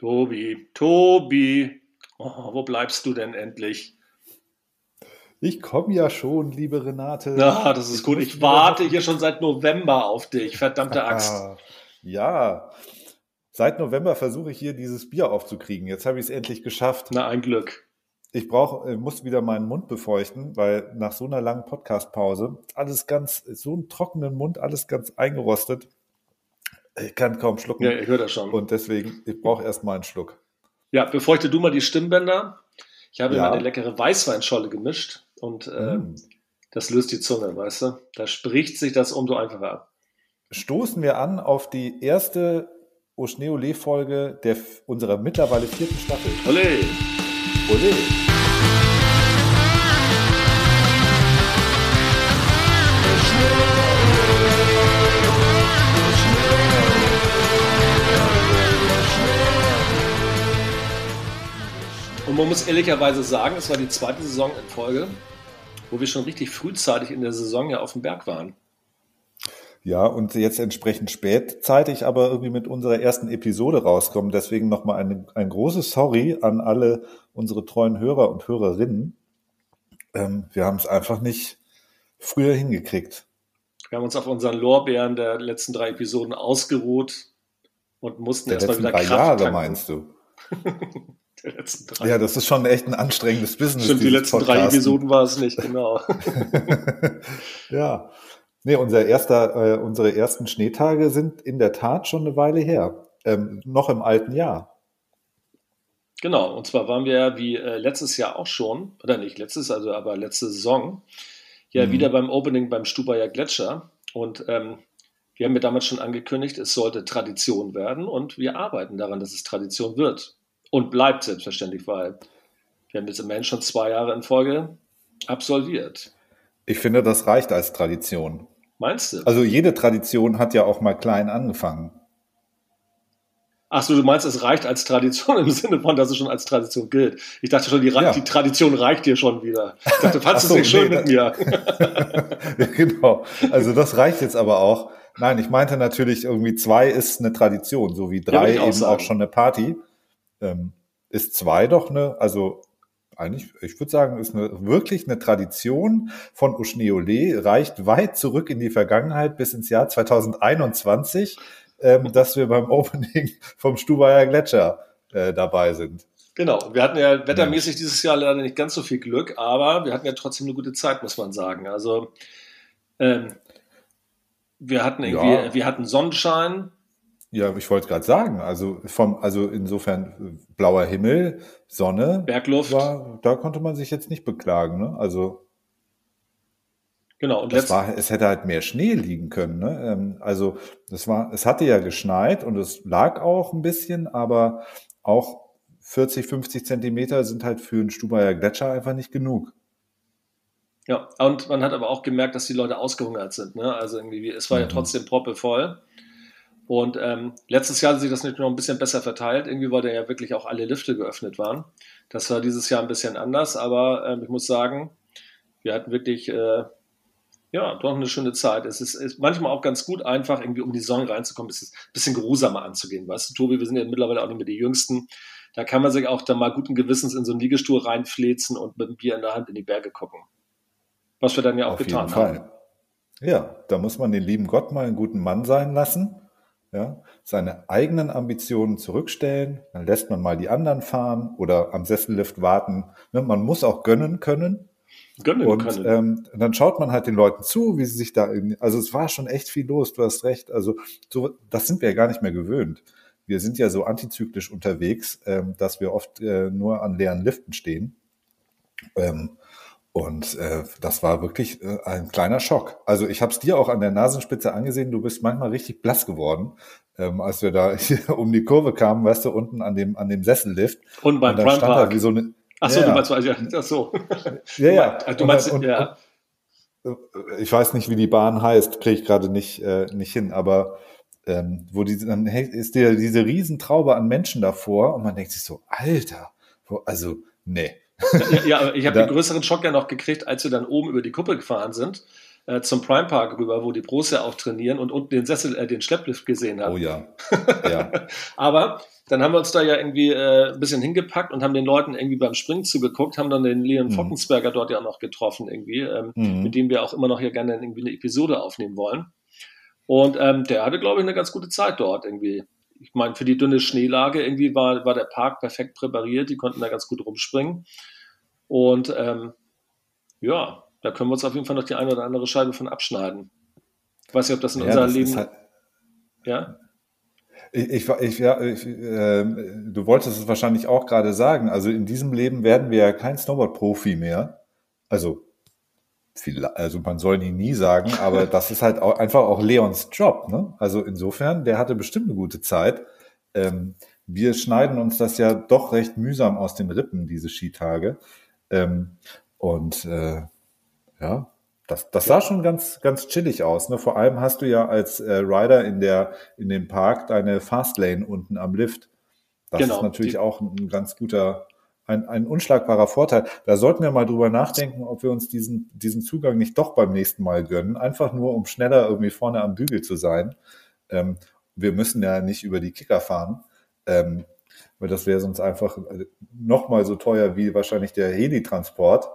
Tobi, Tobi, oh, wo bleibst du denn endlich? Ich komme ja schon, liebe Renate. Ja, das ist gut. Ich warte hier schon seit November auf dich, verdammte Axt. ja, seit November versuche ich hier dieses Bier aufzukriegen. Jetzt habe ich es endlich geschafft. Na, ein Glück. Ich brauche, muss wieder meinen Mund befeuchten, weil nach so einer langen Podcast-Pause alles ganz, so einen trockenen Mund, alles ganz eingerostet. Ich kann kaum schlucken. Ja, ich höre das schon. Und deswegen, ich brauche erst mal einen Schluck. Ja, befeuchte du mal die Stimmbänder. Ich habe ja. mal eine leckere Weißweinscholle gemischt und äh, mm. das löst die Zunge, weißt du? Da spricht sich das umso einfacher ab. Stoßen wir an auf die erste Oschneole-Folge unserer mittlerweile vierten Staffel. Ole! Ole! Und man muss ehrlicherweise sagen, es war die zweite Saison in Folge, wo wir schon richtig frühzeitig in der Saison ja auf dem Berg waren. Ja, und jetzt entsprechend spätzeitig aber irgendwie mit unserer ersten Episode rauskommen. Deswegen nochmal ein, ein großes Sorry an alle unsere treuen Hörer und Hörerinnen. Ähm, wir haben es einfach nicht früher hingekriegt. Wir haben uns auf unseren Lorbeeren der letzten drei Episoden ausgeruht und mussten erstmal wieder drei Kraft Jahre, tanken. meinst du? der letzten drei. Ja, das ist schon echt ein anstrengendes Business. Stimmt, die letzten Podcasten. drei Episoden war es nicht, genau. ja. Nee, unser erster, äh, unsere ersten Schneetage sind in der Tat schon eine Weile her. Ähm, noch im alten Jahr. Genau, und zwar waren wir ja wie äh, letztes Jahr auch schon, oder nicht letztes, also aber letzte Saison, ja mhm. wieder beim Opening beim Stubaier Gletscher. Und ähm, wir haben ja damals schon angekündigt, es sollte Tradition werden und wir arbeiten daran, dass es Tradition wird. Und bleibt selbstverständlich, weil wir haben jetzt immerhin schon zwei Jahre in Folge absolviert. Ich finde, das reicht als Tradition. Meinst du? Also jede Tradition hat ja auch mal klein angefangen. Achso, du meinst, es reicht als Tradition im Sinne von, dass es schon als Tradition gilt. Ich dachte schon, die, ja. die Tradition reicht dir schon wieder. Ich dachte, fandest du es nicht schön nee, mit mir? ja, genau. Also das reicht jetzt aber auch. Nein, ich meinte natürlich, irgendwie zwei ist eine Tradition, so wie drei ja, eben auch, auch, schon eine Party ähm, ist zwei doch eine, also eigentlich, ich würde sagen, ist eine, wirklich eine Tradition von Uschneole, reicht weit zurück in die Vergangenheit bis ins Jahr 2021, ähm, dass wir beim Opening vom Stubaier Gletscher äh, dabei sind. Genau, wir hatten ja wettermäßig dieses Jahr leider nicht ganz so viel Glück, aber wir hatten ja trotzdem eine gute Zeit, muss man sagen. Also ähm, wir hatten irgendwie, ja. wir hatten Sonnenschein, ja, ich wollte gerade sagen, also vom, also insofern blauer Himmel, Sonne, Bergluft, war, da konnte man sich jetzt nicht beklagen, ne? Also genau. Und das war, es hätte halt mehr Schnee liegen können, ne? Ähm, also das war, es hatte ja geschneit und es lag auch ein bisschen, aber auch 40, 50 Zentimeter sind halt für einen Stubaier Gletscher einfach nicht genug. Ja, und man hat aber auch gemerkt, dass die Leute ausgehungert sind. Ne? Also irgendwie, es war mhm. ja trotzdem proppevoll. Und ähm, letztes Jahr hat sich das natürlich noch ein bisschen besser verteilt, irgendwie, weil da ja wirklich auch alle Lifte geöffnet waren. Das war dieses Jahr ein bisschen anders, aber ähm, ich muss sagen, wir hatten wirklich äh, ja doch eine schöne Zeit. Es ist, ist, manchmal auch ganz gut, einfach irgendwie um die Saison reinzukommen, es ist ein bisschen geruhsamer anzugehen. Weißt du, Tobi, wir sind ja mittlerweile auch nicht mehr die Jüngsten. Da kann man sich auch da mal guten Gewissens in so einen Liegestuhl reinflezen und mit einem Bier in der Hand in die Berge gucken. Was wir dann ja auch Auf getan jeden Fall. haben. Ja, da muss man den lieben Gott mal einen guten Mann sein lassen ja, seine eigenen Ambitionen zurückstellen, dann lässt man mal die anderen fahren oder am Sessellift warten. Ne, man muss auch gönnen können. Gönnen und, können. Ähm, dann schaut man halt den Leuten zu, wie sie sich da, also es war schon echt viel los, du hast recht. Also so, das sind wir ja gar nicht mehr gewöhnt. Wir sind ja so antizyklisch unterwegs, ähm, dass wir oft äh, nur an leeren Liften stehen. Ähm, Und äh, das war wirklich äh, ein kleiner Schock. Also ich habe es dir auch an der Nasenspitze angesehen, du bist manchmal richtig blass geworden, ähm, als wir da um die Kurve kamen, weißt du, unten an dem, an dem Sessellift. Und beim und Prime Park. wie so eine, Ach so, ja, du meinst, ja, ach so. Ja, ja. Du meinst, und, ja. Und, ich weiß nicht, wie die Bahn heißt, kriege ich gerade nicht, äh, nicht hin, aber ähm, wo die, dann ist dir diese Riesentraube an Menschen davor und man denkt sich so, Alter, wo, also, nee. Ja, ja aber ich habe den größeren Schock ja noch gekriegt, als wir dann oben über die Kuppel gefahren sind, äh, zum Prime Park rüber, wo die Pros ja auch trainieren und unten den Sessel, äh, den Schlepplift gesehen haben. Oh ja. ja. aber dann haben wir uns da ja irgendwie äh, ein bisschen hingepackt und haben den Leuten irgendwie beim Springen zugeguckt, haben dann den Leon mhm. Fockensberger dort ja noch getroffen irgendwie, ähm, mhm. mit dem wir auch immer noch hier gerne irgendwie eine Episode aufnehmen wollen. Und ähm, der hatte, glaube ich, eine ganz gute Zeit dort irgendwie. Ich meine, für die dünne Schneelage irgendwie war, war der Park perfekt präpariert, die konnten da ganz gut rumspringen. Und ähm, ja, da können wir uns auf jeden Fall noch die eine oder andere Scheibe von abschneiden. Ich weiß nicht, ob das in ja, unser Leben. Halt ja? Ich, ich, ich, ja, ich, äh, du wolltest es wahrscheinlich auch gerade sagen. Also in diesem Leben werden wir ja kein Snowboard-Profi mehr. Also viel, also man soll ihn nie sagen, aber das ist halt auch einfach auch Leons Job. Ne? Also insofern, der hatte bestimmt eine gute Zeit. Ähm, wir schneiden uns das ja doch recht mühsam aus den Rippen, diese Skitage. Ähm, und äh, ja, das, das sah schon ganz, ganz chillig aus. Ne? Vor allem hast du ja als äh, Rider in der in dem Park deine Fastlane unten am Lift. Das genau, ist natürlich auch ein ganz guter ein, ein unschlagbarer Vorteil. Da sollten wir mal drüber nachdenken, ob wir uns diesen, diesen Zugang nicht doch beim nächsten Mal gönnen, einfach nur um schneller irgendwie vorne am Bügel zu sein. Ähm, wir müssen ja nicht über die Kicker fahren, ähm, weil das wäre sonst einfach äh, noch mal so teuer wie wahrscheinlich der Heli-Transport.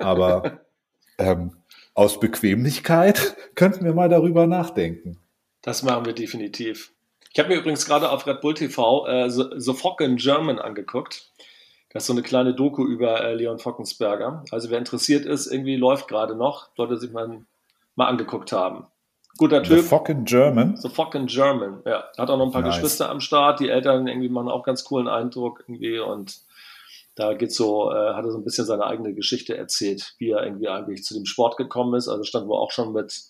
Aber ähm, aus Bequemlichkeit könnten wir mal darüber nachdenken. Das machen wir definitiv. Ich habe mir übrigens gerade auf Red Bull TV äh, The, The Fog in German angeguckt. Das ist so eine kleine Doku über äh, Leon Fockensberger. Also wer interessiert ist, irgendwie läuft gerade noch, sollte sich mal, mal angeguckt haben. Guter Typ. The Fucking German. The Fucking German, ja. Hat auch noch ein paar nice. Geschwister am Start. Die Eltern irgendwie machen auch ganz coolen Eindruck irgendwie und da geht so, äh, hat er so ein bisschen seine eigene Geschichte erzählt, wie er irgendwie eigentlich zu dem Sport gekommen ist. Also stand wohl auch schon mit,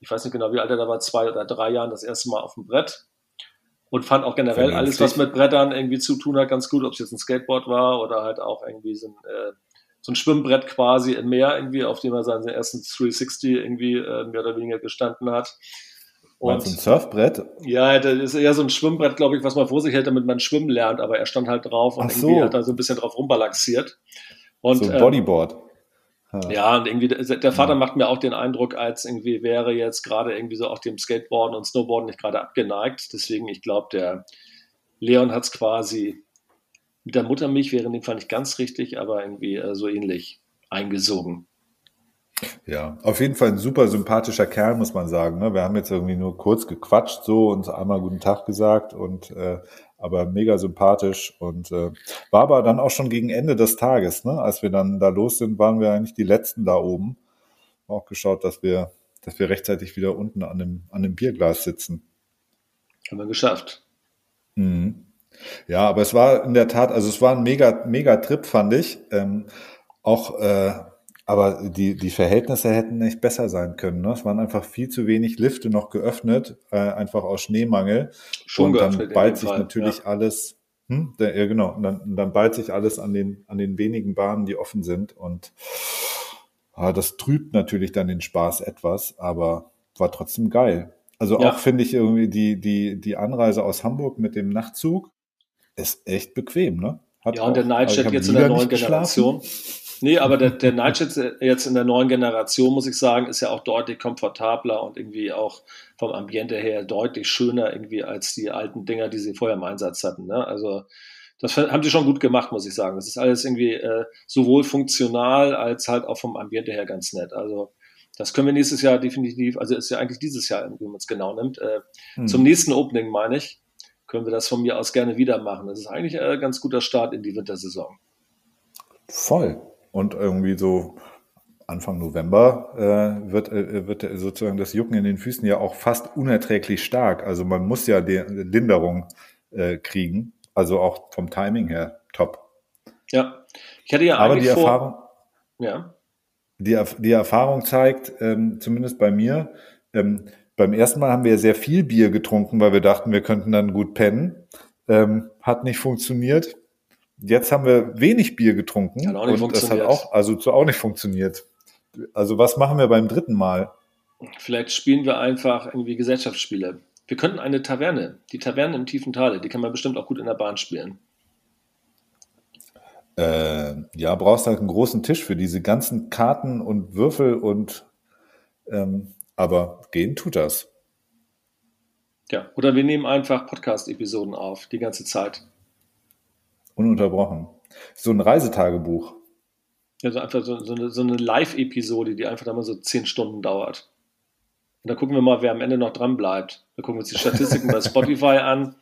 ich weiß nicht genau, wie alt er da war, zwei oder drei Jahren das erste Mal auf dem Brett und fand auch generell alles, was mit Brettern irgendwie zu tun hat, ganz gut, ob es jetzt ein Skateboard war oder halt auch irgendwie so ein, äh, so ein Schwimmbrett quasi im Meer irgendwie, auf dem er seinen ersten 360 irgendwie äh, mehr oder weniger gestanden hat. Und ein Surfbrett? Ja, das ist eher so ein Schwimmbrett, glaube ich, was man vor sich hält, damit man schwimmen lernt, aber er stand halt drauf und so. irgendwie hat er so ein bisschen drauf rumbalanciert. Und, so ein Bodyboard. Ähm, ja, und irgendwie, der Vater ja. macht mir auch den Eindruck, als irgendwie wäre jetzt gerade irgendwie so auch dem Skateboarden und Snowboarden nicht gerade abgeneigt. Deswegen, ich glaube, der Leon hat es quasi mit der Muttermilch wäre in dem Fall nicht ganz richtig, aber irgendwie äh, so ähnlich eingesogen. Ja, auf jeden Fall ein super sympathischer Kerl, muss man sagen. Ne? Wir haben jetzt irgendwie nur kurz gequatscht so und einmal guten Tag gesagt und äh, aber mega sympathisch und äh, war aber dann auch schon gegen Ende des Tages, ne? Als wir dann da los sind, waren wir eigentlich die letzten da oben. Auch geschaut, dass wir, dass wir rechtzeitig wieder unten an dem, an dem Bierglas sitzen. Haben wir geschafft. Mhm. Ja, aber es war in der Tat, also es war ein mega, mega Trip, fand ich. Ähm, auch äh, aber die, die Verhältnisse hätten nicht besser sein können. Ne? Es waren einfach viel zu wenig Lifte noch geöffnet, äh, einfach aus Schneemangel. Schon und dann ballt sich Fall, natürlich ja. alles, hm, ja genau, und dann, und dann ballt sich alles an den, an den wenigen Bahnen, die offen sind. Und ah, das trübt natürlich dann den Spaß etwas, aber war trotzdem geil. Also ja. auch finde ich irgendwie die, die, die Anreise aus Hamburg mit dem Nachtzug ist echt bequem, ne? Hat ja, und der Nightjet also jetzt in der neuen Generation. Nee, aber der, der Nightjet jetzt in der neuen Generation, muss ich sagen, ist ja auch deutlich komfortabler und irgendwie auch vom Ambiente her deutlich schöner irgendwie als die alten Dinger, die sie vorher im Einsatz hatten. Ne? Also das haben sie schon gut gemacht, muss ich sagen. Das ist alles irgendwie äh, sowohl funktional als halt auch vom Ambiente her ganz nett. Also das können wir nächstes Jahr definitiv, also ist ja eigentlich dieses Jahr, wenn man es genau nimmt, äh, hm. zum nächsten Opening meine ich, können wir das von mir aus gerne wieder machen. Das ist eigentlich ein ganz guter Start in die Wintersaison. Voll. Und irgendwie so Anfang November äh, wird, äh, wird sozusagen das Jucken in den Füßen ja auch fast unerträglich stark. Also man muss ja die Linderung äh, kriegen. Also auch vom Timing her top. Ja, ich hatte ja Aber die vor, Erfahrung. Ja. die, die Erfahrung zeigt, ähm, zumindest bei mir, ähm, beim ersten Mal haben wir sehr viel Bier getrunken, weil wir dachten, wir könnten dann gut pennen. Ähm, hat nicht funktioniert. Jetzt haben wir wenig Bier getrunken hat auch nicht und das hat auch, also auch nicht funktioniert. Also was machen wir beim dritten Mal? Vielleicht spielen wir einfach irgendwie Gesellschaftsspiele. Wir könnten eine Taverne, die Taverne im tiefen Tale, die kann man bestimmt auch gut in der Bahn spielen. Äh, ja, brauchst halt einen großen Tisch für diese ganzen Karten und Würfel und ähm, aber gehen tut das. Ja, oder wir nehmen einfach Podcast-Episoden auf, die ganze Zeit. Ununterbrochen. So ein Reisetagebuch. Also einfach so, so eine, so eine Live-Episode, die einfach dann mal so zehn Stunden dauert. Und dann gucken wir mal, wer am Ende noch dran bleibt. Dann gucken wir uns die Statistiken bei Spotify an.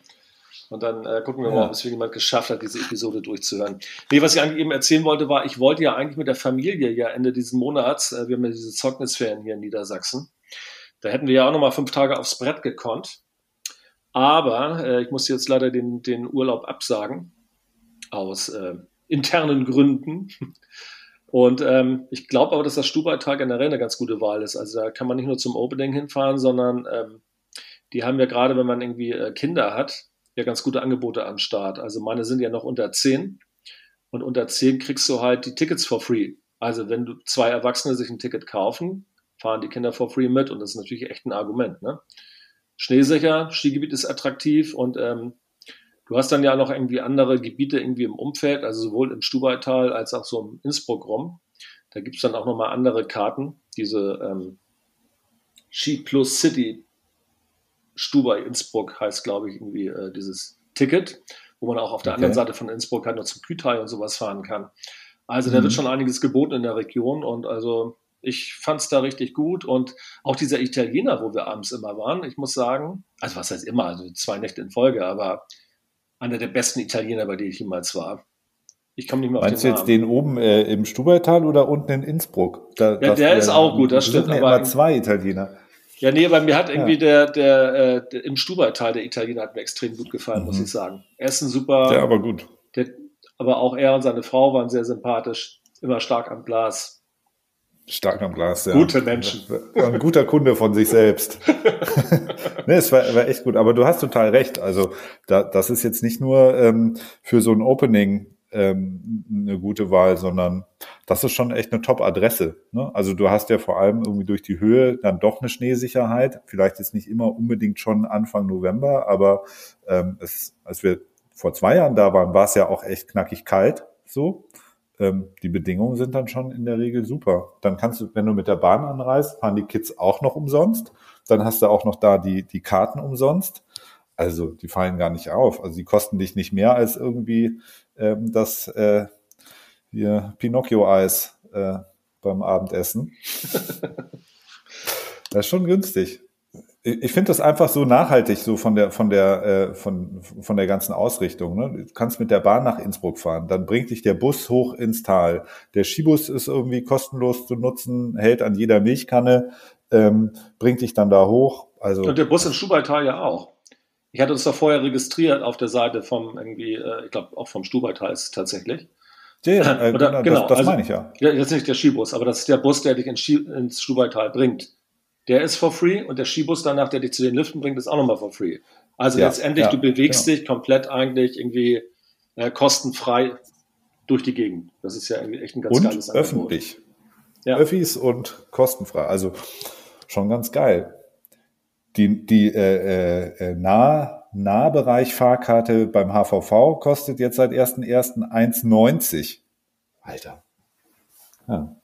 Und dann äh, gucken wir ja. mal, ob es jemand geschafft hat, diese Episode durchzuhören. Nee, was ich eigentlich eben erzählen wollte, war, ich wollte ja eigentlich mit der Familie ja Ende dieses Monats, äh, wir haben ja diese Zeugnisferien hier in Niedersachsen, da hätten wir ja auch nochmal fünf Tage aufs Brett gekonnt. Aber äh, ich muss jetzt leider den, den Urlaub absagen, aus äh, internen Gründen. Und ähm, ich glaube aber, dass das Stubaital generell eine ganz gute Wahl ist. Also da kann man nicht nur zum Opening hinfahren, sondern ähm, die haben ja gerade, wenn man irgendwie äh, Kinder hat, ja ganz gute Angebote am Start. Also meine sind ja noch unter 10 und unter 10 kriegst du halt die Tickets for free. Also wenn du zwei Erwachsene sich ein Ticket kaufen, fahren die Kinder for free mit und das ist natürlich echt ein Argument. Ne? Schneesicher, Skigebiet ist attraktiv und ähm, du hast dann ja noch irgendwie andere Gebiete irgendwie im Umfeld, also sowohl im Stubaital als auch so im Innsbruck rum. Da gibt es dann auch nochmal andere Karten, diese ähm, Ski Plus City Stubai Innsbruck heißt, glaube ich, irgendwie äh, dieses Ticket, wo man auch auf der okay. anderen Seite von Innsbruck halt noch zum Kütai und sowas fahren kann. Also mhm. da wird schon einiges geboten in der Region und also ich fand es da richtig gut und auch dieser Italiener, wo wir abends immer waren, ich muss sagen, also was heißt immer, also zwei Nächte in Folge, aber einer der besten Italiener, bei denen ich jemals war. Ich komme nicht mehr Meinst auf den Meinst du jetzt den oben äh, im Stubaital oder unten in Innsbruck? Da, ja, der ist auch gut, das stimmt. aber immer zwei Italiener. Ja, nee, bei mir hat irgendwie ja. der, der, äh, der, im Stubaital, der Italiener hat mir extrem gut gefallen, mhm. muss ich sagen. Essen super. Ja, aber gut. Der, aber auch er und seine Frau waren sehr sympathisch, immer stark am Glas. Stark am Glas, ja. Gute Menschen. Ein guter Kunde von sich selbst. nee, es war, war, echt gut. Aber du hast total recht. Also da, das ist jetzt nicht nur ähm, für so ein Opening ähm, eine gute Wahl, sondern das ist schon echt eine Top-Adresse. Ne? Also du hast ja vor allem irgendwie durch die Höhe dann doch eine Schneesicherheit. Vielleicht ist nicht immer unbedingt schon Anfang November, aber ähm, es, als wir vor zwei Jahren da waren, war es ja auch echt knackig kalt. So ähm, die Bedingungen sind dann schon in der Regel super. Dann kannst du, wenn du mit der Bahn anreist, fahren die Kids auch noch umsonst. Dann hast du auch noch da die, die Karten umsonst. Also die fallen gar nicht auf. Also die kosten dich nicht mehr als irgendwie ähm, das äh, hier Pinocchio-Eis äh, beim Abendessen. das ist schon günstig ich finde das einfach so nachhaltig, so von der, von der, äh, von, von der ganzen Ausrichtung. Ne? Du kannst mit der Bahn nach Innsbruck fahren, dann bringt dich der Bus hoch ins Tal. Der Skibus ist irgendwie kostenlos zu nutzen, hält an jeder Milchkanne, ähm, bringt dich dann da hoch. Also und der Bus in Stubaital ja auch. Ich hatte uns da vorher registriert auf der Seite vom irgendwie, äh, ich glaube auch vom Stubaital ist es tatsächlich. Ja, äh, Oder, genau, das, das also, meine ich ja. ja. Das ist nicht der Skibus, aber das ist der Bus, der dich in Ski, ins Stubaital bringt der ist for free und der Skibus danach, der dich zu den Liften bringt, ist auch nochmal for free. Also ja, letztendlich, ja, du bewegst genau. dich komplett eigentlich irgendwie äh, kostenfrei durch die Gegend. Das ist ja irgendwie echt ein ganz und geiles Angebot. öffentlich. Ja. Öffis und kostenfrei. Also schon ganz geil. Die, die äh, äh, nah, Nahbereich Fahrkarte beim HVV kostet jetzt seit 1.1. 1,90. Alter. Ja.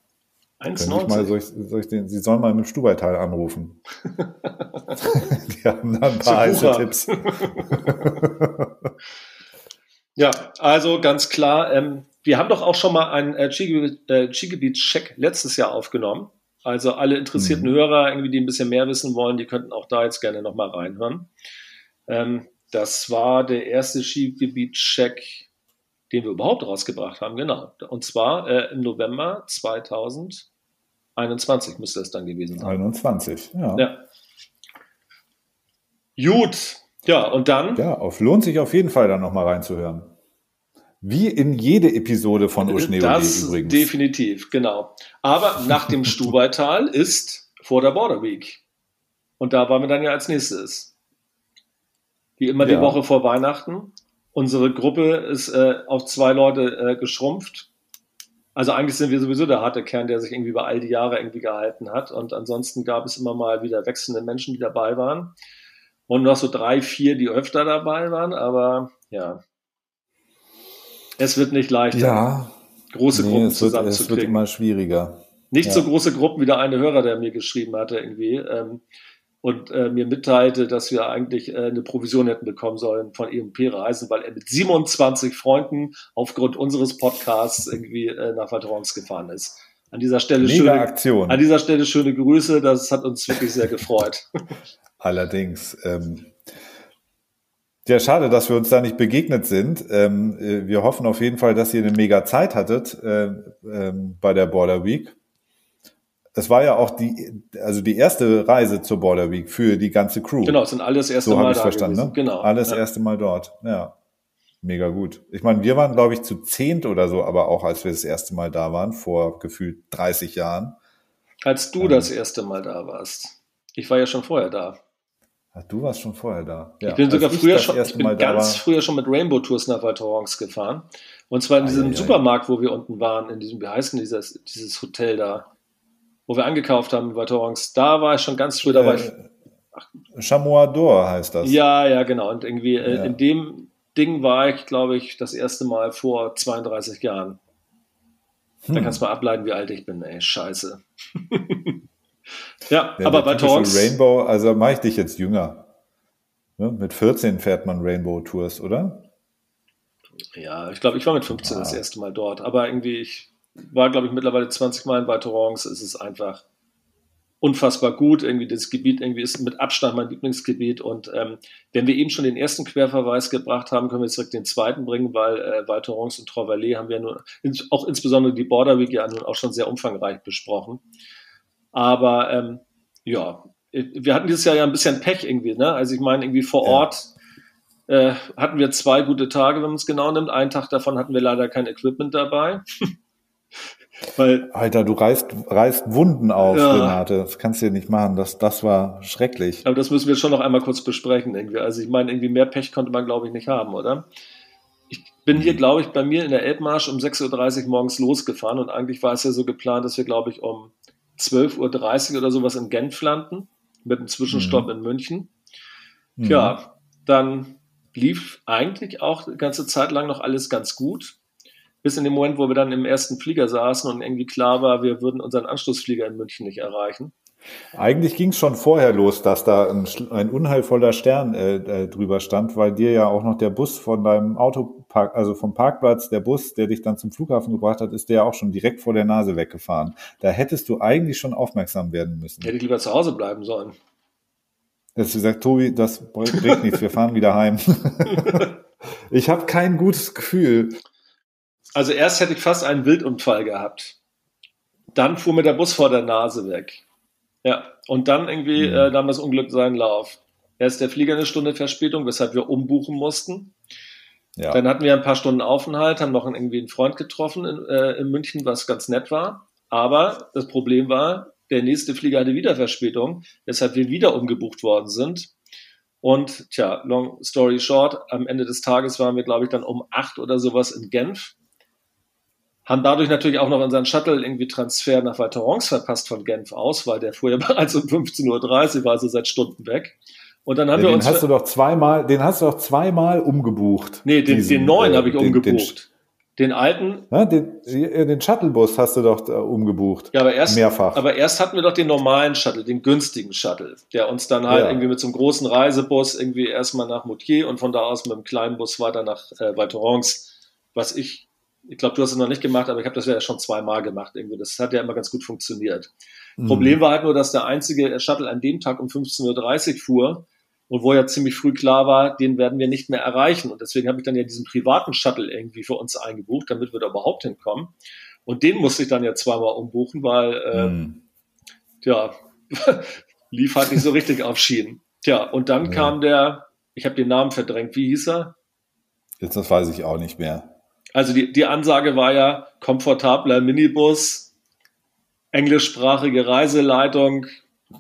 1,90. Mal, soll ich, soll ich den, Sie sollen mal mit dem Stubaital anrufen. Die haben da ein paar heiße Tipps. ja, also ganz klar, ähm, wir haben doch auch schon mal einen äh, Skigebiet-Check äh, letztes Jahr aufgenommen. Also alle interessierten mhm. Hörer, irgendwie, die ein bisschen mehr wissen wollen, die könnten auch da jetzt gerne nochmal reinhören. Ähm, das war der erste Skigebiet-Check, den wir überhaupt rausgebracht haben, genau. Und zwar äh, im November 2000. 21 müsste es dann gewesen sein. 21, ja. ja. Gut, ja, und dann? Ja, auf, lohnt sich auf jeden Fall dann nochmal reinzuhören. Wie in jede Episode von Uschneo Das übrigens. definitiv, genau. Aber nach dem Stubaital ist vor der Border Week. Und da waren wir dann ja als nächstes. Wie immer ja. die Woche vor Weihnachten. Unsere Gruppe ist äh, auf zwei Leute äh, geschrumpft. Also eigentlich sind wir sowieso der harte Kern, der sich irgendwie über all die Jahre irgendwie gehalten hat. Und ansonsten gab es immer mal wieder wechselnde Menschen, die dabei waren. Und noch so drei, vier, die öfter dabei waren. Aber ja, es wird nicht leichter. Ja. Große nee, Gruppen zusammenzukriegen. Es wird immer schwieriger. Nicht ja. so große Gruppen wie der eine Hörer, der mir geschrieben hatte irgendwie. Ähm, und äh, mir mitteilte, dass wir eigentlich äh, eine Provision hätten bekommen sollen von EMP-Reisen, weil er mit 27 Freunden aufgrund unseres Podcasts irgendwie äh, nach Valterons gefahren ist. An dieser Stelle Mega schöne Aktion. An dieser Stelle schöne Grüße, das hat uns wirklich sehr gefreut. Allerdings. Ähm, ja, schade, dass wir uns da nicht begegnet sind. Ähm, äh, wir hoffen auf jeden Fall, dass ihr eine mega Zeit hattet äh, ähm, bei der Border Week es war ja auch die, also die erste Reise zur Border Week für die ganze Crew. Genau, es sind alles erste so Mal da verstanden, gewesen. Ne? Genau. Alles ja. erste Mal dort. Ja. Mega gut. Ich meine, wir waren, glaube ich, zu zehnt oder so, aber auch als wir das erste Mal da waren, vor gefühlt 30 Jahren. Als du ähm, das erste Mal da warst. Ich war ja schon vorher da. Ach, du warst schon vorher da. Ja, ich bin sogar früher schon, ich bin ganz früher schon mit Rainbow Tours nach Val Thorens gefahren. Und zwar in diesem ah, ja, Supermarkt, wo wir unten waren, in diesem, wie heißt denn dieses, dieses Hotel da? Wo wir angekauft haben bei Torrance, da war ich schon ganz früh dabei. Äh, Chamois d'Or heißt das. Ja, ja, genau. Und irgendwie äh, ja. in dem Ding war ich, glaube ich, das erste Mal vor 32 Jahren. Hm. Da kannst du mal ableiten, wie alt ich bin, ey. Scheiße. ja, ja, aber bei Torrance. Rainbow, also mache ich dich jetzt jünger. Ne? Mit 14 fährt man Rainbow Tours, oder? Ja, ich glaube, ich war mit 15 ah. das erste Mal dort. Aber irgendwie, ich war, glaube ich, mittlerweile 20 Mal in Baltorance. Es ist einfach unfassbar gut. Irgendwie das Gebiet irgendwie ist mit Abstand mein Lieblingsgebiet. Und ähm, wenn wir eben schon den ersten Querverweis gebracht haben, können wir jetzt direkt den zweiten bringen, weil äh, Val und Trois-Vallées haben wir nun, auch insbesondere die Border Week ja nun auch schon sehr umfangreich besprochen. Aber ähm, ja, wir hatten dieses Jahr ja ein bisschen Pech irgendwie. Ne? Also ich meine, irgendwie vor Ort äh, hatten wir zwei gute Tage, wenn man es genau nimmt. Einen Tag davon hatten wir leider kein Equipment dabei. Weil, Alter, du reißt, reißt Wunden auf, ja. Renate. Das kannst du ja nicht machen. Das, das war schrecklich. Aber das müssen wir schon noch einmal kurz besprechen, irgendwie. Also ich meine, irgendwie mehr Pech konnte man, glaube ich, nicht haben, oder? Ich bin hier, glaube ich, bei mir in der Elbmarsch um 6.30 Uhr morgens losgefahren und eigentlich war es ja so geplant, dass wir, glaube ich, um 12.30 Uhr oder sowas in Genf landen, mit einem Zwischenstopp mhm. in München. Mhm. Tja, dann lief eigentlich auch die ganze Zeit lang noch alles ganz gut bis in den Moment, wo wir dann im ersten Flieger saßen und irgendwie klar war, wir würden unseren Anschlussflieger in München nicht erreichen. Eigentlich ging es schon vorher los, dass da ein, ein unheilvoller Stern äh, äh, drüber stand, weil dir ja auch noch der Bus von deinem Autopark, also vom Parkplatz, der Bus, der dich dann zum Flughafen gebracht hat, ist der ja auch schon direkt vor der Nase weggefahren. Da hättest du eigentlich schon aufmerksam werden müssen. Hätte ich lieber zu Hause bleiben sollen. Jetzt gesagt, Tobi, das bringt nichts, wir fahren wieder heim. ich habe kein gutes Gefühl. Also erst hätte ich fast einen Wildunfall gehabt. Dann fuhr mir der Bus vor der Nase weg. Ja, und dann irgendwie mhm. äh, nahm das Unglück seinen Lauf. Erst der Flieger eine Stunde Verspätung, weshalb wir umbuchen mussten. Ja. Dann hatten wir ein paar Stunden Aufenthalt, haben noch irgendwie einen Freund getroffen in, äh, in München, was ganz nett war. Aber das Problem war, der nächste Flieger hatte wieder Verspätung, weshalb wir wieder umgebucht worden sind. Und tja, long story short, am Ende des Tages waren wir, glaube ich, dann um acht oder sowas in Genf haben dadurch natürlich auch noch unseren Shuttle irgendwie Transfer nach Valterons verpasst von Genf aus, weil der fuhr ja bereits um 15.30 Uhr, war also seit Stunden weg. Und dann haben ja, wir uns. Den hast du doch zweimal, den hast du doch zweimal umgebucht. Nee, den, diesen, den neuen äh, habe ich den, umgebucht. Den, den alten. Ja, den, den Shuttlebus hast du doch äh, umgebucht. Ja, aber erst, mehrfach. Aber erst hatten wir doch den normalen Shuttle, den günstigen Shuttle, der uns dann halt ja. irgendwie mit so einem großen Reisebus irgendwie erstmal nach Moutier und von da aus mit einem kleinen Bus weiter nach äh, Valterons, was ich ich glaube, du hast es noch nicht gemacht, aber ich habe das ja schon zweimal gemacht. Irgendwie. Das hat ja immer ganz gut funktioniert. Mhm. Problem war halt nur, dass der einzige Shuttle an dem Tag um 15.30 Uhr fuhr und wo ja ziemlich früh klar war, den werden wir nicht mehr erreichen. Und deswegen habe ich dann ja diesen privaten Shuttle irgendwie für uns eingebucht, damit wir da überhaupt hinkommen. Und den musste ich dann ja zweimal umbuchen, weil, äh, mhm. ja, lief halt nicht so richtig auf Schienen. Tja, und dann ja. kam der, ich habe den Namen verdrängt, wie hieß er? Jetzt, das weiß ich auch nicht mehr. Also die, die Ansage war ja komfortabler Minibus, englischsprachige Reiseleitung,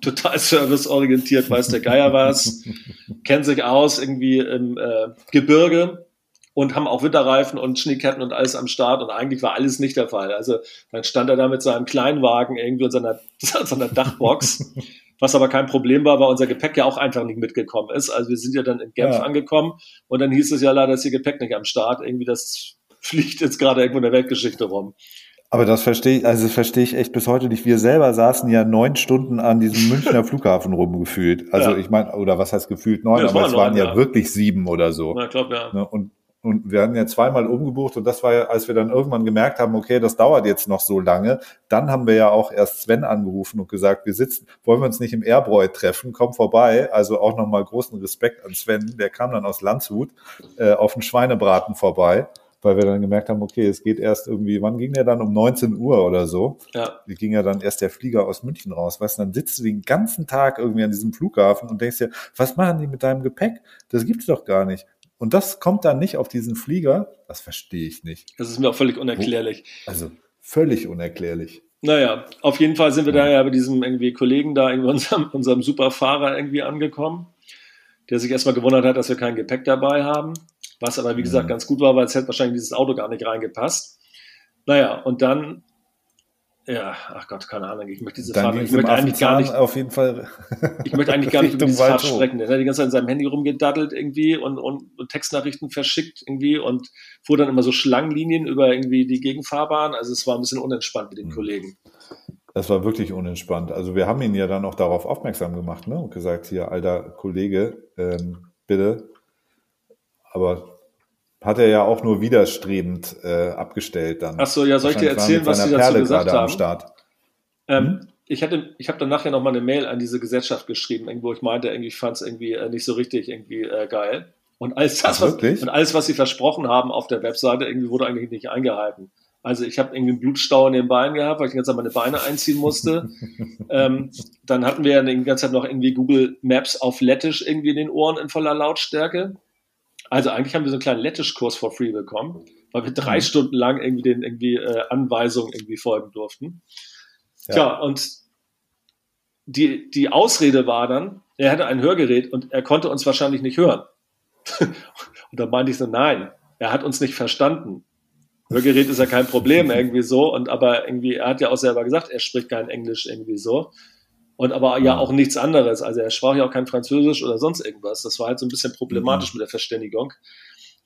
total serviceorientiert, weiß der Geier was, kennt sich aus irgendwie im äh, Gebirge und haben auch Winterreifen und Schneeketten und alles am Start und eigentlich war alles nicht der Fall. Also dann stand er da mit seinem Kleinwagen irgendwie in seiner, seiner Dachbox, was aber kein Problem war, weil unser Gepäck ja auch einfach nicht mitgekommen ist. Also wir sind ja dann in Genf ja. angekommen und dann hieß es ja leider, dass ihr Gepäck nicht am Start. Irgendwie das fliegt jetzt gerade irgendwo in der Weltgeschichte rum. Aber das verstehe ich, also verstehe ich echt bis heute nicht. Wir selber saßen ja neun Stunden an diesem Münchner Flughafen rumgefühlt. Also ja. ich meine, oder was heißt gefühlt neun, ja, aber es waren neun, ja, wirklich sieben oder so. Ja, glaub, ja. Ne, und und wir hatten ja zweimal umgebucht und das war ja, als wir dann irgendwann gemerkt haben, okay, das dauert jetzt noch so lange, dann haben wir ja auch erst Sven angerufen und gesagt, wir sitzen, wollen wir uns nicht im Airbräu treffen, komm vorbei. Also auch nochmal großen Respekt an Sven, der kam dann aus Landshut äh, auf den Schweinebraten vorbei, weil wir dann gemerkt haben, okay, es geht erst irgendwie, wann ging der dann um 19 Uhr oder so? Ja. Wie ging ja dann erst der Flieger aus München raus, weißt du, dann sitzt du den ganzen Tag irgendwie an diesem Flughafen und denkst dir, was machen die mit deinem Gepäck? Das gibt's doch gar nicht. Und das kommt dann nicht auf diesen Flieger, das verstehe ich nicht. Das ist mir auch völlig unerklärlich. Also völlig unerklärlich. Naja, auf jeden Fall sind wir ja. da ja bei diesem irgendwie Kollegen da, irgendwie unserem, unserem Superfahrer irgendwie angekommen, der sich erstmal gewundert hat, dass wir kein Gepäck dabei haben. Was aber, wie gesagt, ja. ganz gut war, weil es hätte wahrscheinlich dieses Auto gar nicht reingepasst. Naja, und dann ja, ach Gott, keine Ahnung. Ich möchte diese Fahrt, ich möchte eigentlich gar nicht, auf jeden Fall. ich möchte eigentlich gar nicht über diese Fahrt sprechen. Er hat die ganze Zeit in seinem Handy rumgedaddelt irgendwie und, und, und, Textnachrichten verschickt irgendwie und fuhr dann immer so Schlangenlinien über irgendwie die Gegenfahrbahn. Also es war ein bisschen unentspannt mit den mhm. Kollegen. Das war wirklich unentspannt. Also wir haben ihn ja dann auch darauf aufmerksam gemacht ne? und gesagt, hier, alter Kollege, ähm, bitte. Aber hat er ja auch nur widerstrebend äh, abgestellt dann. Ach so, ja, soll ich dir erzählen, was sie dazu gesagt haben? Ähm, hm? Ich hatte, ich habe dann nachher noch mal eine Mail an diese Gesellschaft geschrieben, irgendwo ich meinte, irgendwie fand es irgendwie äh, nicht so richtig irgendwie äh, geil. Und alles das, was, und alles, was sie versprochen haben auf der Webseite, irgendwie wurde eigentlich nicht eingehalten. Also ich habe irgendwie einen Blutstau in den Beinen gehabt, weil ich die ganze Zeit meine Beine einziehen musste. ähm, dann hatten wir ja die ganze Zeit noch irgendwie Google Maps auf Lettisch irgendwie in den Ohren in voller Lautstärke. Also eigentlich haben wir so einen kleinen Lettisch-Kurs for free bekommen, weil wir drei mhm. Stunden lang irgendwie den irgendwie äh, Anweisungen irgendwie folgen durften. Ja. Tja, und die, die Ausrede war dann, er hatte ein Hörgerät und er konnte uns wahrscheinlich nicht hören. und da meinte ich so, nein, er hat uns nicht verstanden. Hörgerät ist ja kein Problem irgendwie so und aber irgendwie, er hat ja auch selber gesagt, er spricht kein Englisch irgendwie so und aber ja auch nichts anderes. Also er sprach ja auch kein Französisch oder sonst irgendwas. Das war halt so ein bisschen problematisch mhm. mit der Verständigung.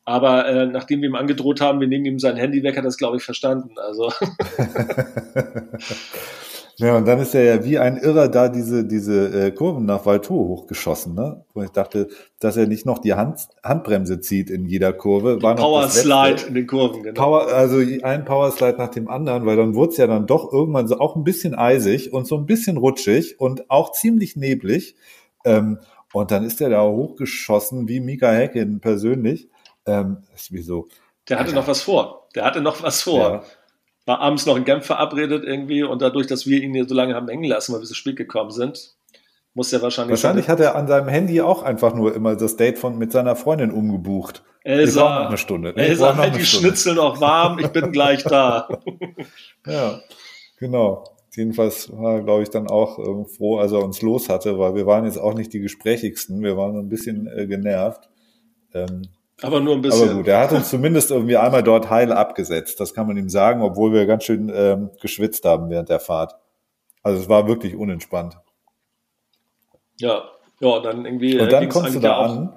Aber äh, nachdem wir ihm angedroht haben, wir nehmen ihm sein Handy weg, hat er das, glaube ich, verstanden. Also. Ja, und dann ist er ja wie ein Irrer da diese, diese äh, Kurven nach Valtour hochgeschossen, ne? Wo ich dachte, dass er nicht noch die Hand, Handbremse zieht in jeder Kurve. War Power Slide in den Kurven, genau. Power, also ein Power Slide nach dem anderen, weil dann wurde es ja dann doch irgendwann so auch ein bisschen eisig und so ein bisschen rutschig und auch ziemlich neblig. Ähm, und dann ist er da hochgeschossen, wie Mika Häkkinen persönlich. Ähm, ist wie so. Der hatte Alter. noch was vor. Der hatte noch was vor. Ja war abends noch in Genf verabredet irgendwie und dadurch, dass wir ihn hier so lange haben hängen lassen, weil wir so spät gekommen sind, muss er wahrscheinlich. Wahrscheinlich hat er an seinem Handy auch einfach nur immer das Date von mit seiner Freundin umgebucht. Elsa, noch eine Stunde. Nee, Elsa, halt die Stunde. Schnitzel noch warm, ich bin gleich da. ja, genau. Jedenfalls war er, glaube ich, dann auch äh, froh, als er uns los hatte, weil wir waren jetzt auch nicht die gesprächigsten. Wir waren ein bisschen äh, genervt. Ähm, aber nur ein bisschen. Aber gut, er hat uns zumindest irgendwie einmal dort heil abgesetzt. Das kann man ihm sagen, obwohl wir ganz schön ähm, geschwitzt haben während der Fahrt. Also es war wirklich unentspannt. Ja, ja, dann irgendwie. Und dann kommst du da an,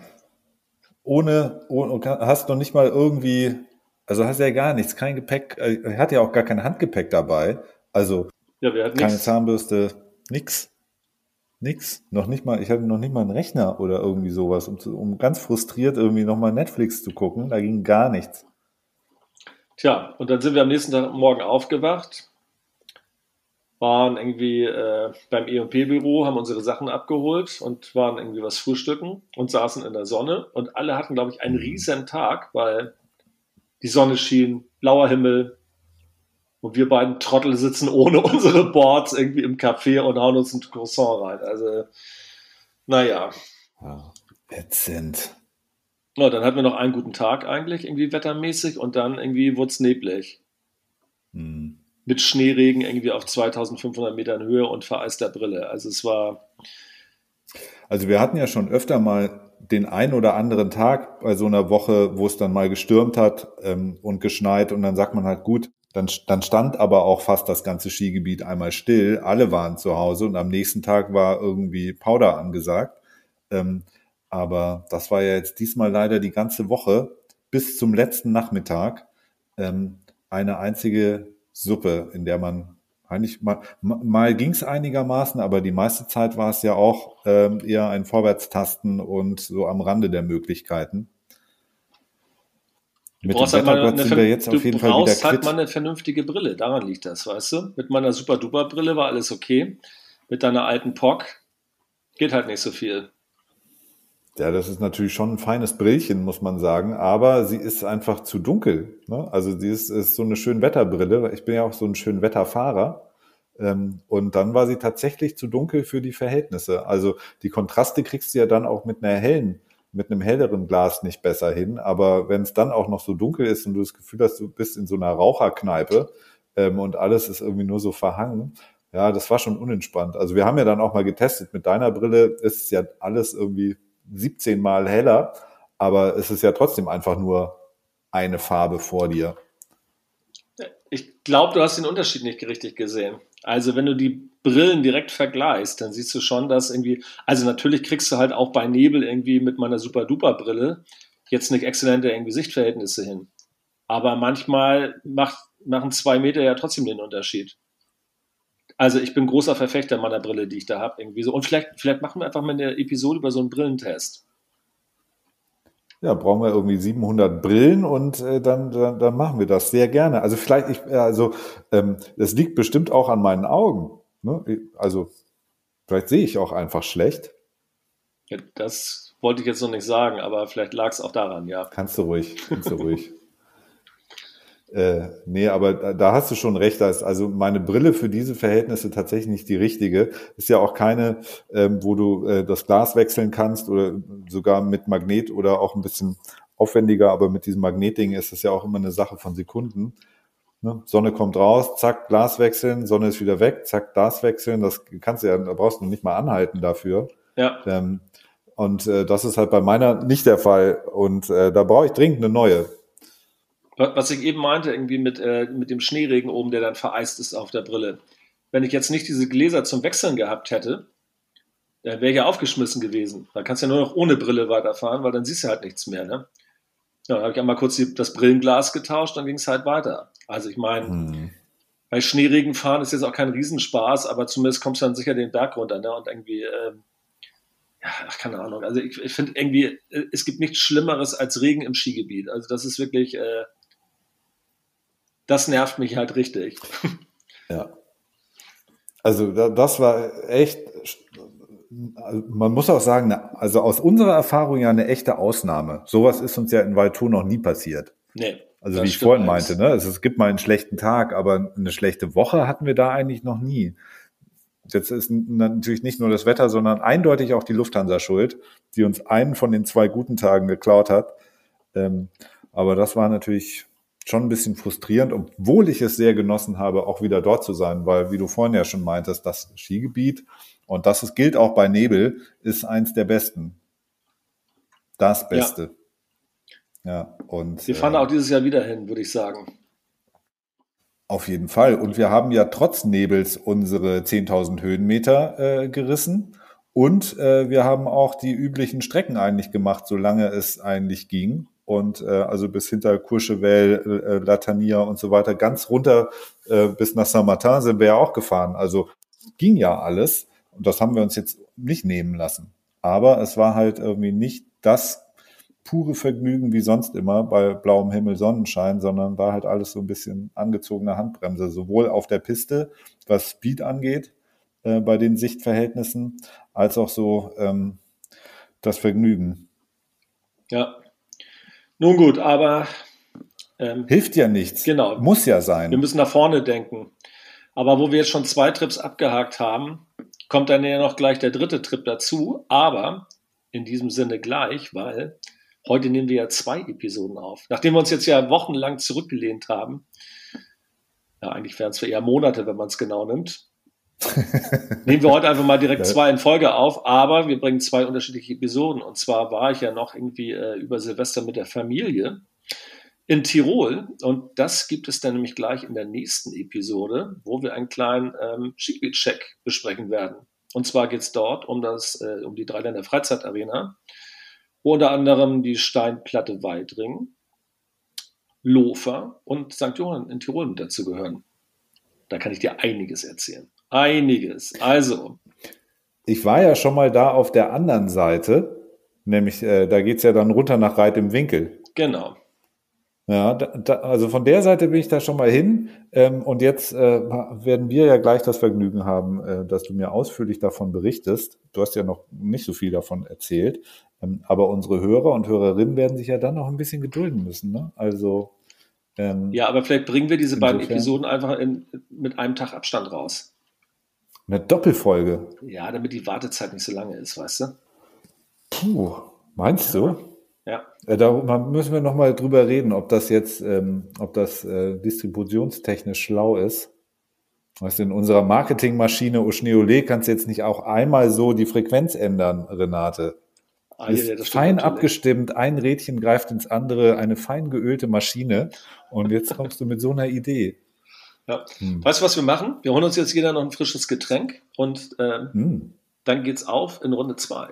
ohne, ohne, hast noch nicht mal irgendwie, also hast ja gar nichts, kein Gepäck, äh, er hat ja auch gar kein Handgepäck dabei. Also ja, keine nix. Zahnbürste, nix. Nix, noch nicht mal, ich hatte noch nicht mal einen Rechner oder irgendwie sowas, um, zu, um ganz frustriert irgendwie nochmal Netflix zu gucken. Da ging gar nichts. Tja, und dann sind wir am nächsten Tag morgen aufgewacht, waren irgendwie äh, beim E&P-Büro, haben unsere Sachen abgeholt und waren irgendwie was frühstücken und saßen in der Sonne und alle hatten, glaube ich, einen riesen Tag, weil die Sonne schien, blauer Himmel, und wir beiden Trottel sitzen ohne unsere Boards irgendwie im Café und hauen uns ein Croissant rein. Also, naja. Ja, ätzend. Ja, dann hatten wir noch einen guten Tag eigentlich, irgendwie wettermäßig, und dann irgendwie wurde es neblig. Hm. Mit Schneeregen irgendwie auf 2500 Metern Höhe und vereister Brille. Also es war. Also wir hatten ja schon öfter mal den ein oder anderen Tag bei so einer Woche, wo es dann mal gestürmt hat ähm, und geschneit und dann sagt man halt gut, dann, dann stand aber auch fast das ganze Skigebiet einmal still. Alle waren zu Hause und am nächsten Tag war irgendwie Powder angesagt. Ähm, aber das war ja jetzt diesmal leider die ganze Woche bis zum letzten Nachmittag ähm, eine einzige Suppe, in der man eigentlich mal, mal ging es einigermaßen, aber die meiste Zeit war es ja auch ähm, eher ein Vorwärtstasten und so am Rande der Möglichkeiten. Du Mit dem halt Wettergott sind wir jetzt auf jeden Fall wieder halt mal eine vernünftige Brille, daran liegt das, weißt du? Mit meiner Super-Duper-Brille war alles okay. Mit deiner alten POC geht halt nicht so viel. Ja, das ist natürlich schon ein feines Brillchen, muss man sagen, aber sie ist einfach zu dunkel. Ne? Also sie ist, ist so eine schön Wetterbrille. Ich bin ja auch so ein schön Wetterfahrer. Ähm, und dann war sie tatsächlich zu dunkel für die Verhältnisse. Also die Kontraste kriegst du ja dann auch mit einer hellen, mit einem helleren Glas nicht besser hin. Aber wenn es dann auch noch so dunkel ist und du das Gefühl hast, du bist in so einer Raucherkneipe ähm, und alles ist irgendwie nur so verhangen, ja, das war schon unentspannt. Also wir haben ja dann auch mal getestet, mit deiner Brille ist ja alles irgendwie 17 Mal heller, aber es ist ja trotzdem einfach nur eine Farbe vor dir. Ich glaube, du hast den Unterschied nicht richtig gesehen. Also wenn du die Brillen direkt vergleichst, dann siehst du schon, dass irgendwie, also natürlich kriegst du halt auch bei Nebel irgendwie mit meiner Super-Duper-Brille jetzt nicht exzellente irgendwie Sichtverhältnisse hin. Aber manchmal macht, machen zwei Meter ja trotzdem den Unterschied. Also ich bin großer Verfechter meiner Brille, die ich da habe. Irgendwie so. Und vielleicht, vielleicht machen wir einfach mal eine Episode über so einen Brillentest. Ja, brauchen wir irgendwie 700 Brillen und äh, dann, dann, dann machen wir das sehr gerne. Also vielleicht, ich, also ähm, das liegt bestimmt auch an meinen Augen. Ne? Also vielleicht sehe ich auch einfach schlecht. Ja, das wollte ich jetzt noch nicht sagen, aber vielleicht lag es auch daran, ja. Kannst du ruhig, kannst du ruhig. Äh, nee, aber da, da, hast du schon recht. Da ist also meine Brille für diese Verhältnisse tatsächlich nicht die richtige. Ist ja auch keine, ähm, wo du äh, das Glas wechseln kannst oder sogar mit Magnet oder auch ein bisschen aufwendiger, aber mit diesem Magnetding ist das ja auch immer eine Sache von Sekunden. Ne? Sonne kommt raus, zack, Glas wechseln, Sonne ist wieder weg, zack, Glas wechseln. Das kannst du ja, da brauchst du nicht mal anhalten dafür. Ja. Ähm, und äh, das ist halt bei meiner nicht der Fall. Und äh, da brauche ich dringend eine neue. Was ich eben meinte, irgendwie mit, äh, mit dem Schneeregen oben, der dann vereist ist auf der Brille. Wenn ich jetzt nicht diese Gläser zum Wechseln gehabt hätte, dann wäre ich ja aufgeschmissen gewesen. Dann kannst du ja nur noch ohne Brille weiterfahren, weil dann siehst du halt nichts mehr. Ne? Ja, dann habe ich einmal kurz die, das Brillenglas getauscht, dann ging es halt weiter. Also ich meine, hm. bei Schneeregen fahren ist jetzt auch kein Riesenspaß, aber zumindest kommst du dann sicher den Berg runter ne? und irgendwie, ähm, ja, ach, keine Ahnung. Also ich, ich finde irgendwie, äh, es gibt nichts Schlimmeres als Regen im Skigebiet. Also das ist wirklich, äh, das nervt mich halt richtig. Ja. Also das war echt, man muss auch sagen, also aus unserer Erfahrung ja eine echte Ausnahme. Sowas ist uns ja in Valtour noch nie passiert. Nee. Also wie ich vorhin meinte, ne? Also es gibt mal einen schlechten Tag, aber eine schlechte Woche hatten wir da eigentlich noch nie. Jetzt ist natürlich nicht nur das Wetter, sondern eindeutig auch die Lufthansa schuld, die uns einen von den zwei guten Tagen geklaut hat. Ähm, aber das war natürlich schon ein bisschen frustrierend, obwohl ich es sehr genossen habe, auch wieder dort zu sein, weil, wie du vorhin ja schon meintest, das Skigebiet, und das ist, gilt auch bei Nebel, ist eins der besten. Das Beste. Ja, ja und. Wir fahren äh, auch dieses Jahr wieder hin, würde ich sagen. Auf jeden Fall. Und wir haben ja trotz Nebels unsere 10.000 Höhenmeter äh, gerissen. Und äh, wir haben auch die üblichen Strecken eigentlich gemacht, solange es eigentlich ging und äh, also bis hinter Courchevel, äh, Latania und so weiter, ganz runter äh, bis nach Saint-Martin sind wir ja auch gefahren. Also ging ja alles und das haben wir uns jetzt nicht nehmen lassen. Aber es war halt irgendwie nicht das pure Vergnügen wie sonst immer bei blauem Himmel, Sonnenschein, sondern war halt alles so ein bisschen angezogene Handbremse, sowohl auf der Piste, was Speed angeht, äh, bei den Sichtverhältnissen, als auch so ähm, das Vergnügen. Ja, nun gut, aber. Ähm, Hilft ja nichts. Genau. Muss ja sein. Wir müssen nach vorne denken. Aber wo wir jetzt schon zwei Trips abgehakt haben, kommt dann ja noch gleich der dritte Trip dazu. Aber in diesem Sinne gleich, weil Heute nehmen wir ja zwei Episoden auf. Nachdem wir uns jetzt ja wochenlang zurückgelehnt haben, ja, eigentlich wären es eher Monate, wenn man es genau nimmt, nehmen wir heute einfach mal direkt zwei in Folge auf, aber wir bringen zwei unterschiedliche Episoden. Und zwar war ich ja noch irgendwie äh, über Silvester mit der Familie in Tirol. Und das gibt es dann nämlich gleich in der nächsten Episode, wo wir einen kleinen ähm, Skigebiet-Check besprechen werden. Und zwar geht es dort um, das, äh, um die Dreiländer Freizeitarena, wo unter anderem die Steinplatte Weidring, Lofer und St. Johann in Tirol mit dazu gehören. Da kann ich dir einiges erzählen. Einiges. Also. Ich war ja schon mal da auf der anderen Seite, nämlich äh, da geht es ja dann runter nach Reit im Winkel. Genau. Ja, da, da, also von der Seite bin ich da schon mal hin. Ähm, und jetzt äh, werden wir ja gleich das Vergnügen haben, äh, dass du mir ausführlich davon berichtest. Du hast ja noch nicht so viel davon erzählt. Ähm, aber unsere Hörer und Hörerinnen werden sich ja dann noch ein bisschen gedulden müssen. Ne? Also ähm, ja, aber vielleicht bringen wir diese insofern. beiden Episoden einfach in, mit einem Tag Abstand raus. Eine Doppelfolge. Ja, damit die Wartezeit nicht so lange ist, weißt du? Puh, meinst ja. du? Ja. Äh, da müssen wir nochmal drüber reden, ob das jetzt, ähm, ob das äh, distributionstechnisch schlau ist. Weißt du, in unserer Marketingmaschine Oschneole kannst du jetzt nicht auch einmal so die Frequenz ändern, Renate. Ah, ist ja, fein natürlich. abgestimmt, ein Rädchen greift ins andere, eine fein geölte Maschine. Und jetzt kommst du mit so einer Idee. Ja. Hm. Weißt du, was wir machen? Wir holen uns jetzt jeder noch ein frisches Getränk und ähm, hm. dann geht's auf in Runde zwei.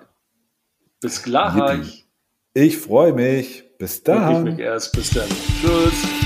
Bis gleich. Ich freue mich. Bis dann. Ich mich erst. Bis dann. Tschüss.